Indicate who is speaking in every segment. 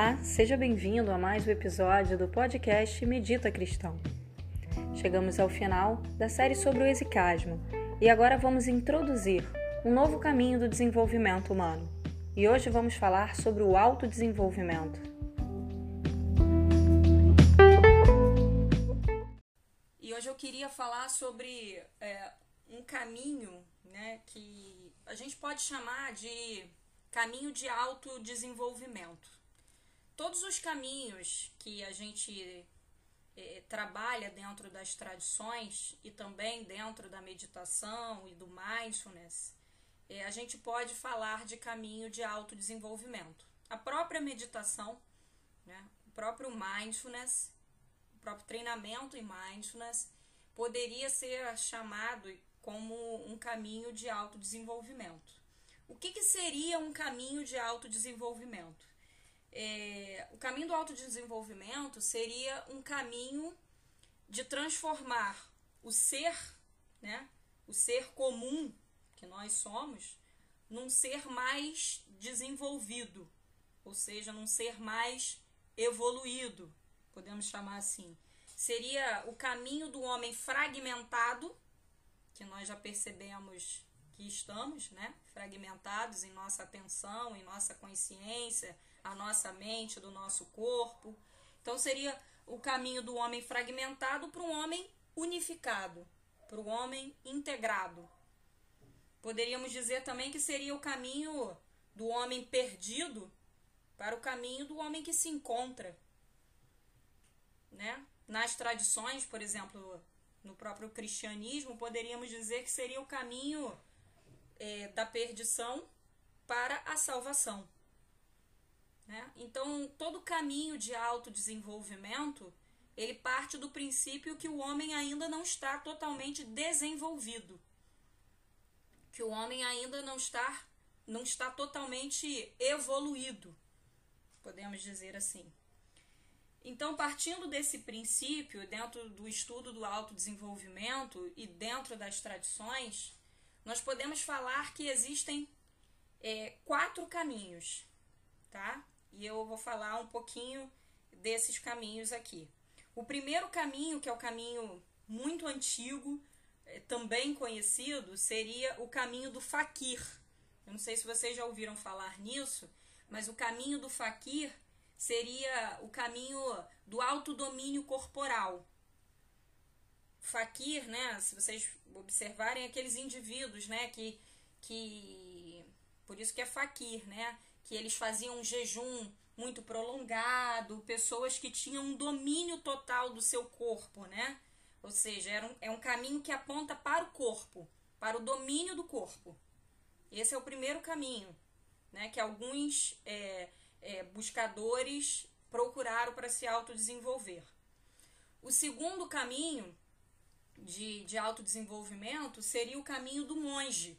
Speaker 1: Olá, seja bem-vindo a mais um episódio do podcast Medita Cristão. Chegamos ao final da série sobre o exicasmo e agora vamos introduzir um novo caminho do desenvolvimento humano. E hoje vamos falar sobre o autodesenvolvimento.
Speaker 2: E hoje eu queria falar sobre é, um caminho né, que a gente pode chamar de caminho de autodesenvolvimento todos os caminhos que a gente é, trabalha dentro das tradições e também dentro da meditação e do mindfulness, é, a gente pode falar de caminho de autodesenvolvimento. A própria meditação, né, o próprio mindfulness, o próprio treinamento em mindfulness, poderia ser chamado como um caminho de autodesenvolvimento. O que, que seria um caminho de autodesenvolvimento? É, o caminho do autodesenvolvimento seria um caminho de transformar o ser, né, o ser comum que nós somos, num ser mais desenvolvido, ou seja, num ser mais evoluído, podemos chamar assim. Seria o caminho do homem fragmentado, que nós já percebemos que estamos, né, fragmentados em nossa atenção, em nossa consciência, a nossa mente, do nosso corpo. Então seria o caminho do homem fragmentado para um homem unificado, para o homem integrado. Poderíamos dizer também que seria o caminho do homem perdido para o caminho do homem que se encontra. Né? Nas tradições, por exemplo, no próprio cristianismo, poderíamos dizer que seria o caminho é, da perdição para a salvação. Né? Então, todo caminho de autodesenvolvimento, ele parte do princípio que o homem ainda não está totalmente desenvolvido. Que o homem ainda não está, não está totalmente evoluído, podemos dizer assim. Então, partindo desse princípio, dentro do estudo do autodesenvolvimento e dentro das tradições, nós podemos falar que existem é, quatro caminhos, tá? E eu vou falar um pouquinho desses caminhos aqui. O primeiro caminho, que é o caminho muito antigo, é, também conhecido, seria o caminho do faquir. Eu não sei se vocês já ouviram falar nisso, mas o caminho do faquir seria o caminho do autodomínio corporal. Faquir, né, se vocês observarem aqueles indivíduos, né, que que por isso que é faquir, né, que eles faziam um jejum muito prolongado, pessoas que tinham um domínio total do seu corpo, né? Ou seja, era um, é um caminho que aponta para o corpo, para o domínio do corpo. Esse é o primeiro caminho, né? Que alguns é, é, buscadores procuraram para se autodesenvolver. O segundo caminho de, de autodesenvolvimento seria o caminho do monge.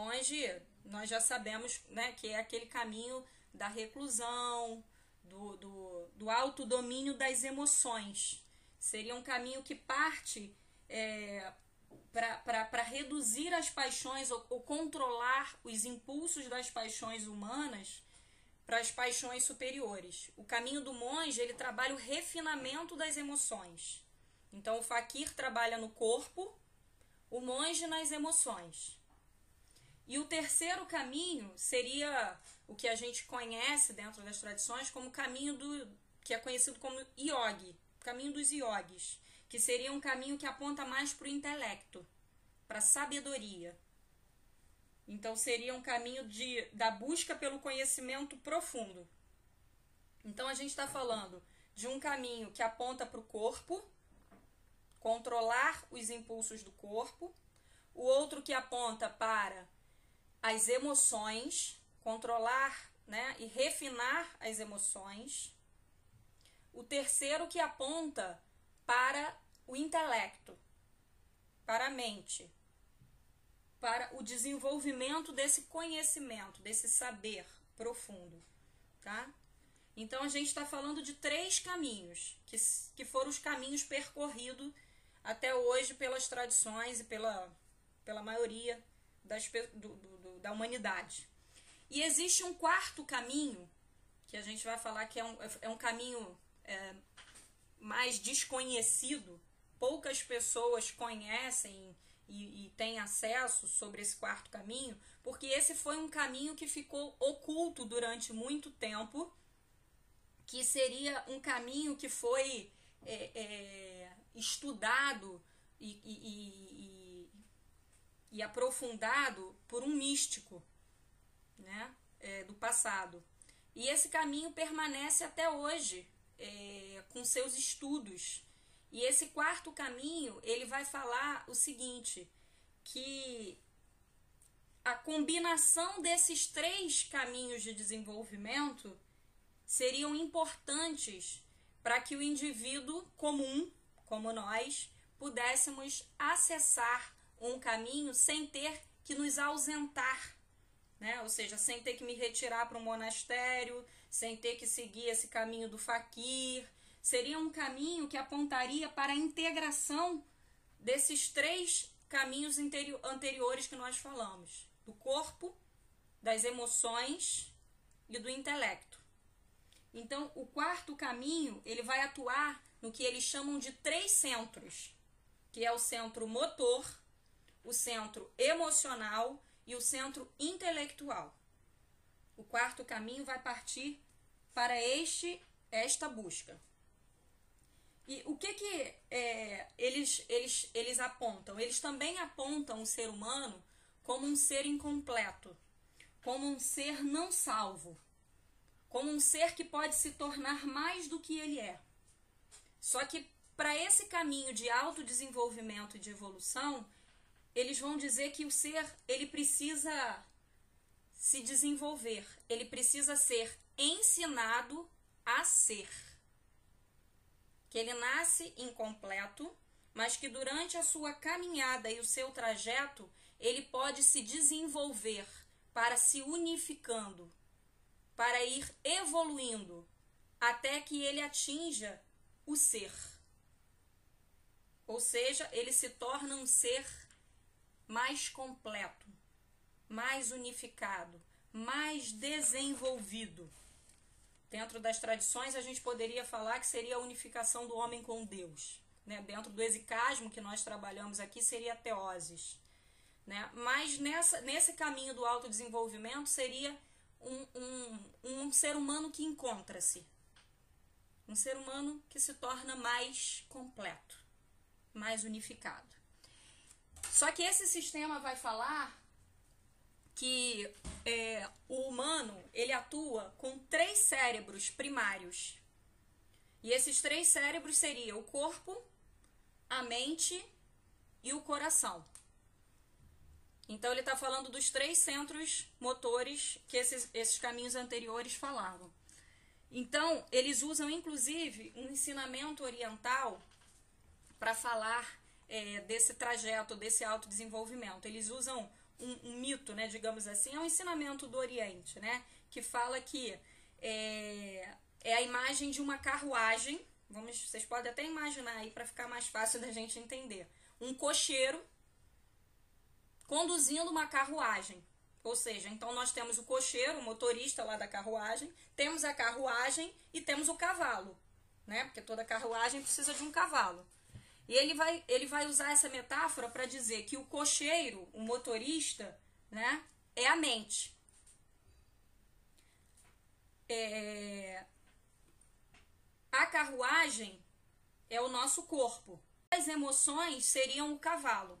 Speaker 2: Monge nós já sabemos né, que é aquele caminho da reclusão, do, do, do autodomínio das emoções. Seria um caminho que parte é, para reduzir as paixões ou, ou controlar os impulsos das paixões humanas para as paixões superiores. O caminho do monge, ele trabalha o refinamento das emoções. Então, o faquir trabalha no corpo, o monge nas emoções. E o terceiro caminho seria o que a gente conhece dentro das tradições como caminho do que é conhecido como yogi, caminho dos yogis, que seria um caminho que aponta mais para o intelecto, para a sabedoria. Então seria um caminho de, da busca pelo conhecimento profundo. Então a gente está falando de um caminho que aponta para o corpo, controlar os impulsos do corpo, o outro que aponta para as emoções, controlar né, e refinar as emoções. O terceiro que aponta para o intelecto, para a mente, para o desenvolvimento desse conhecimento, desse saber profundo, tá? Então a gente está falando de três caminhos, que, que foram os caminhos percorridos até hoje pelas tradições e pela, pela maioria das, do, do, da humanidade. E existe um quarto caminho que a gente vai falar que é um, é um caminho é, mais desconhecido, poucas pessoas conhecem e, e têm acesso sobre esse quarto caminho, porque esse foi um caminho que ficou oculto durante muito tempo, que seria um caminho que foi é, é, estudado e, e, e, aprofundado por um místico né, é, do passado. E esse caminho permanece até hoje, é, com seus estudos. E esse quarto caminho, ele vai falar o seguinte, que a combinação desses três caminhos de desenvolvimento seriam importantes para que o indivíduo comum, como nós, pudéssemos acessar um caminho sem ter que nos ausentar, né? Ou seja, sem ter que me retirar para um monastério, sem ter que seguir esse caminho do faquir. Seria um caminho que apontaria para a integração desses três caminhos anteriores que nós falamos: do corpo, das emoções e do intelecto. Então, o quarto caminho, ele vai atuar no que eles chamam de três centros, que é o centro motor, o centro emocional e o centro intelectual. O quarto caminho vai partir para este esta busca. E o que que é, eles, eles, eles apontam? Eles também apontam o ser humano como um ser incompleto, como um ser não salvo, como um ser que pode se tornar mais do que ele é. Só que para esse caminho de autodesenvolvimento e de evolução, eles vão dizer que o ser ele precisa se desenvolver, ele precisa ser ensinado a ser. Que ele nasce incompleto, mas que durante a sua caminhada e o seu trajeto, ele pode se desenvolver para se unificando, para ir evoluindo, até que ele atinja o ser. Ou seja, ele se torna um ser mais completo, mais unificado, mais desenvolvido. Dentro das tradições, a gente poderia falar que seria a unificação do homem com Deus. Né? Dentro do exicasmo que nós trabalhamos aqui, seria a teoses. Né? Mas nessa, nesse caminho do autodesenvolvimento, seria um, um, um ser humano que encontra-se. Um ser humano que se torna mais completo, mais unificado. Só que esse sistema vai falar que é, o humano ele atua com três cérebros primários. E esses três cérebros seriam o corpo, a mente e o coração. Então ele está falando dos três centros motores que esses, esses caminhos anteriores falavam. Então eles usam inclusive um ensinamento oriental para falar é, desse trajeto, desse autodesenvolvimento. Eles usam um, um, mito, né, digamos assim, é um ensinamento do Oriente, né, que fala que é, é a imagem de uma carruagem. Vamos, vocês podem até imaginar aí para ficar mais fácil da gente entender. Um cocheiro conduzindo uma carruagem. Ou seja, então nós temos o cocheiro, o motorista lá da carruagem, temos a carruagem e temos o cavalo, né? Porque toda carruagem precisa de um cavalo. E ele vai, ele vai usar essa metáfora para dizer que o cocheiro, o motorista, né, é a mente. É... A carruagem é o nosso corpo. As emoções seriam o cavalo.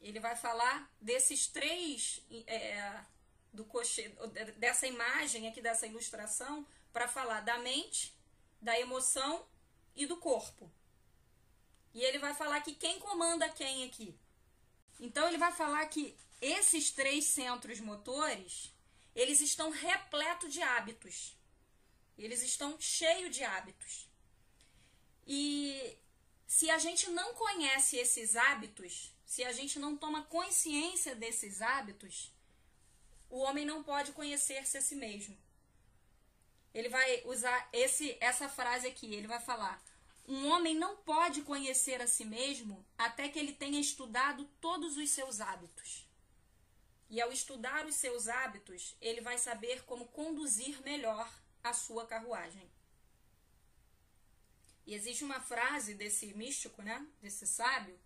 Speaker 2: Ele vai falar desses três, é, do cocheiro, dessa imagem aqui, dessa ilustração, para falar da mente, da emoção e do corpo. E ele vai falar que quem comanda quem aqui. Então ele vai falar que esses três centros motores, eles estão repletos de hábitos. Eles estão cheios de hábitos. E se a gente não conhece esses hábitos, se a gente não toma consciência desses hábitos, o homem não pode conhecer-se a si mesmo. Ele vai usar esse, essa frase aqui, ele vai falar: um homem não pode conhecer a si mesmo até que ele tenha estudado todos os seus hábitos. E ao estudar os seus hábitos, ele vai saber como conduzir melhor a sua carruagem. E existe uma frase desse místico, né, desse sábio,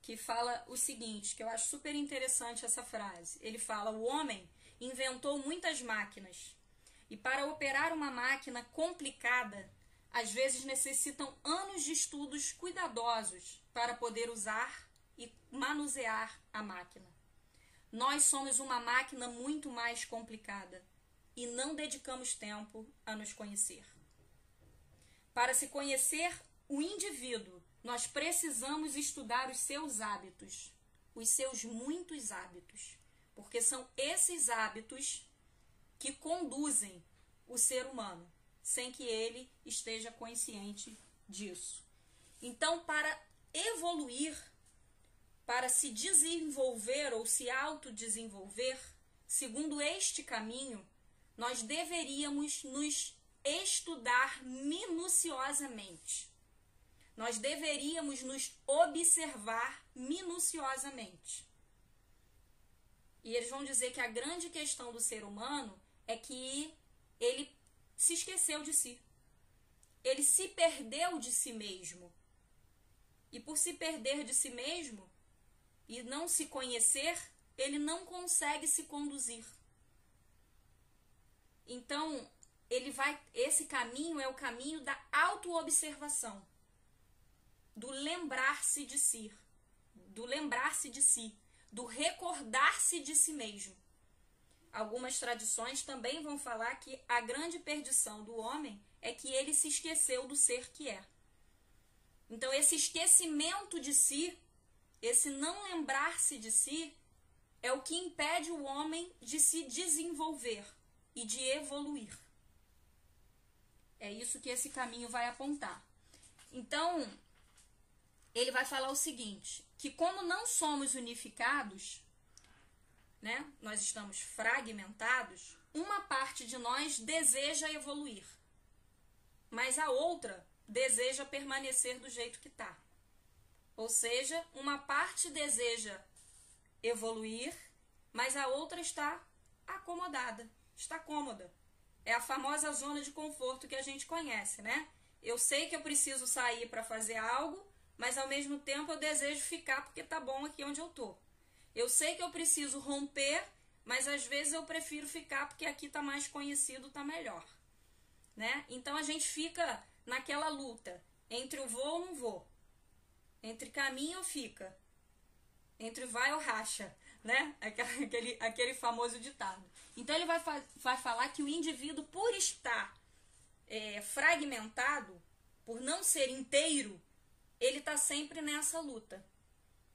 Speaker 2: que fala o seguinte, que eu acho super interessante essa frase. Ele fala: "O homem inventou muitas máquinas, e para operar uma máquina complicada, às vezes necessitam anos de estudos cuidadosos para poder usar e manusear a máquina. Nós somos uma máquina muito mais complicada e não dedicamos tempo a nos conhecer. Para se conhecer o indivíduo, nós precisamos estudar os seus hábitos, os seus muitos hábitos, porque são esses hábitos que conduzem o ser humano, sem que ele esteja consciente disso. Então, para evoluir, para se desenvolver ou se autodesenvolver, segundo este caminho, nós deveríamos nos estudar minuciosamente. Nós deveríamos nos observar minuciosamente. E eles vão dizer que a grande questão do ser humano é que ele se esqueceu de si. Ele se perdeu de si mesmo. E por se perder de si mesmo e não se conhecer, ele não consegue se conduzir. Então, ele vai esse caminho é o caminho da autoobservação, do lembrar-se de si, do lembrar-se de si, do recordar-se de si mesmo. Algumas tradições também vão falar que a grande perdição do homem é que ele se esqueceu do ser que é. Então, esse esquecimento de si, esse não lembrar-se de si, é o que impede o homem de se desenvolver e de evoluir. É isso que esse caminho vai apontar. Então, ele vai falar o seguinte: que como não somos unificados, né, nós estamos fragmentados, uma parte de nós deseja evoluir, mas a outra deseja permanecer do jeito que está. Ou seja, uma parte deseja evoluir, mas a outra está acomodada, está cômoda. É a famosa zona de conforto que a gente conhece, né? Eu sei que eu preciso sair para fazer algo, mas ao mesmo tempo eu desejo ficar porque tá bom aqui onde eu tô. Eu sei que eu preciso romper, mas às vezes eu prefiro ficar porque aqui tá mais conhecido, tá melhor, né? Então a gente fica naquela luta entre o vou ou não vou, entre caminho ou fica, entre vai ou racha, né? Aquele, aquele famoso ditado. Então ele vai, vai falar que o indivíduo, por estar é, fragmentado, por não ser inteiro, ele está sempre nessa luta,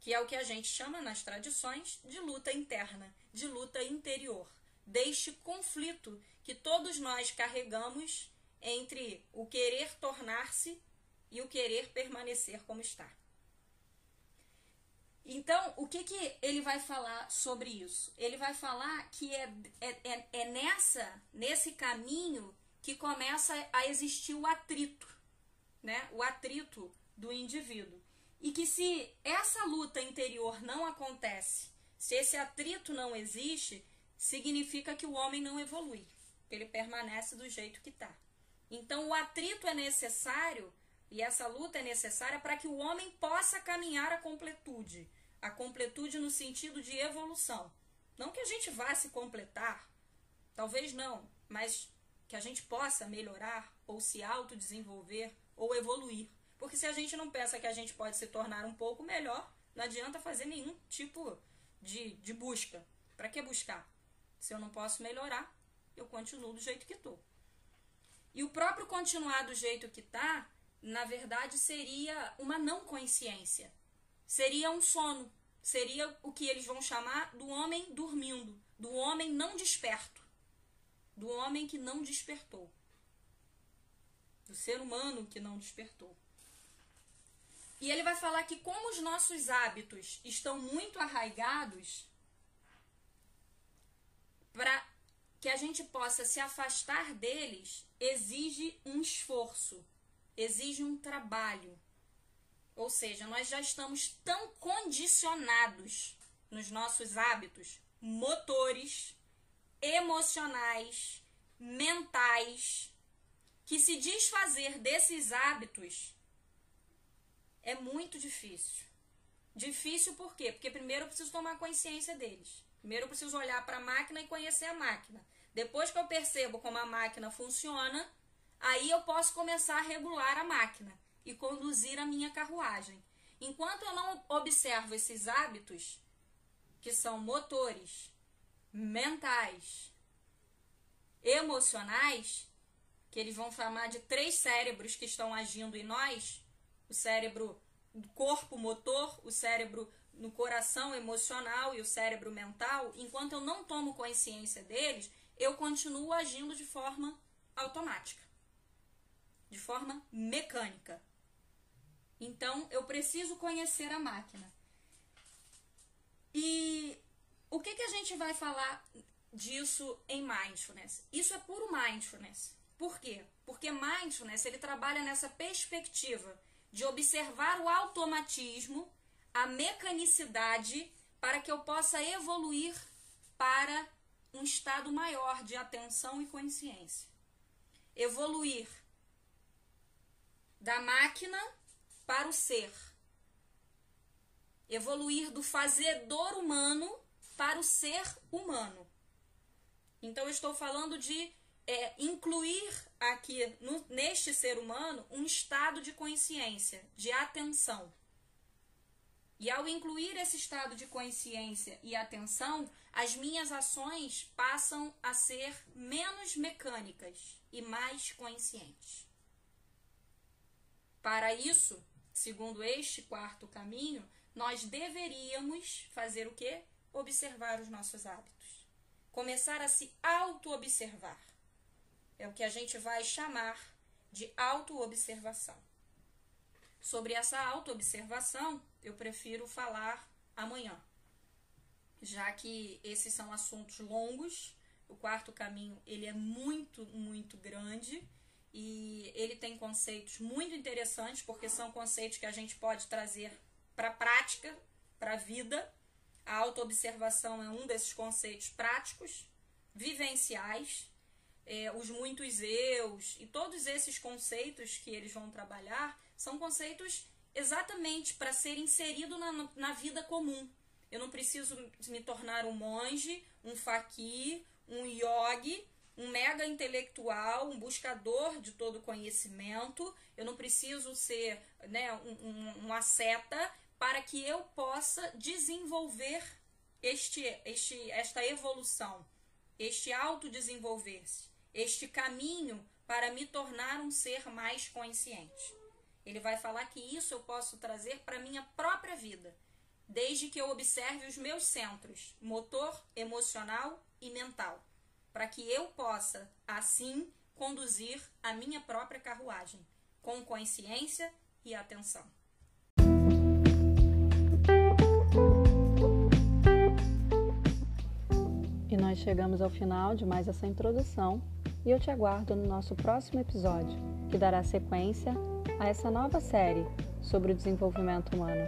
Speaker 2: que é o que a gente chama nas tradições de luta interna, de luta interior, deste conflito que todos nós carregamos entre o querer tornar-se e o querer permanecer como está. Então, o que, que ele vai falar sobre isso? Ele vai falar que é, é, é, é nessa, nesse caminho que começa a existir o atrito, né? O atrito do indivíduo. E que se essa luta interior não acontece, se esse atrito não existe, significa que o homem não evolui. Ele permanece do jeito que está. Então, o atrito é necessário e essa luta é necessária para que o homem possa caminhar à completude. A completude no sentido de evolução. Não que a gente vá se completar, talvez não, mas que a gente possa melhorar ou se autodesenvolver ou evoluir. Porque se a gente não pensa que a gente pode se tornar um pouco melhor, não adianta fazer nenhum tipo de, de busca. Para que buscar? Se eu não posso melhorar, eu continuo do jeito que estou. E o próprio continuar do jeito que está, na verdade, seria uma não consciência. Seria um sono. Seria o que eles vão chamar do homem dormindo, do homem não desperto, do homem que não despertou, do ser humano que não despertou. E ele vai falar que, como os nossos hábitos estão muito arraigados, para que a gente possa se afastar deles, exige um esforço, exige um trabalho. Ou seja, nós já estamos tão condicionados nos nossos hábitos motores, emocionais, mentais, que se desfazer desses hábitos é muito difícil. Difícil por quê? Porque primeiro eu preciso tomar consciência deles. Primeiro eu preciso olhar para a máquina e conhecer a máquina. Depois que eu percebo como a máquina funciona, aí eu posso começar a regular a máquina e conduzir a minha carruagem. Enquanto eu não observo esses hábitos, que são motores, mentais, emocionais, que eles vão chamar de três cérebros que estão agindo em nós, o cérebro do corpo motor, o cérebro no coração emocional e o cérebro mental, enquanto eu não tomo consciência deles, eu continuo agindo de forma automática, de forma mecânica. Então, eu preciso conhecer a máquina. E o que, que a gente vai falar disso em mindfulness? Isso é puro mindfulness. Por quê? Porque mindfulness ele trabalha nessa perspectiva de observar o automatismo, a mecanicidade, para que eu possa evoluir para um estado maior de atenção e consciência. Evoluir da máquina para o ser. Evoluir do fazedor humano para o ser humano. Então, eu estou falando de é, incluir aqui no, neste ser humano um estado de consciência, de atenção. E ao incluir esse estado de consciência e atenção, as minhas ações passam a ser menos mecânicas e mais conscientes. Para isso, segundo este quarto caminho, nós deveríamos fazer o quê? Observar os nossos hábitos. Começar a se auto-observar. É o que a gente vai chamar de auto-observação. Sobre essa auto-observação, eu prefiro falar amanhã, já que esses são assuntos longos. O quarto caminho ele é muito, muito grande e ele tem conceitos muito interessantes, porque são conceitos que a gente pode trazer para a prática, para a vida. A autoobservação é um desses conceitos práticos, vivenciais, é, os muitos eus e todos esses conceitos que eles vão trabalhar são conceitos exatamente para ser inserido na, na vida comum. Eu não preciso me tornar um monge, um faqui, um yogi um mega intelectual, um buscador de todo conhecimento. Eu não preciso ser né, um, um, uma seta para que eu possa desenvolver este, este, esta evolução, este autodesenvolver-se, este caminho para me tornar um ser mais consciente. Ele vai falar que isso eu posso trazer para minha própria vida, desde que eu observe os meus centros, motor, emocional e mental para que eu possa, assim, conduzir a minha própria carruagem, com consciência e atenção.
Speaker 1: E nós chegamos ao final de mais essa introdução e eu te aguardo no nosso próximo episódio, que dará sequência a essa nova série sobre o desenvolvimento humano.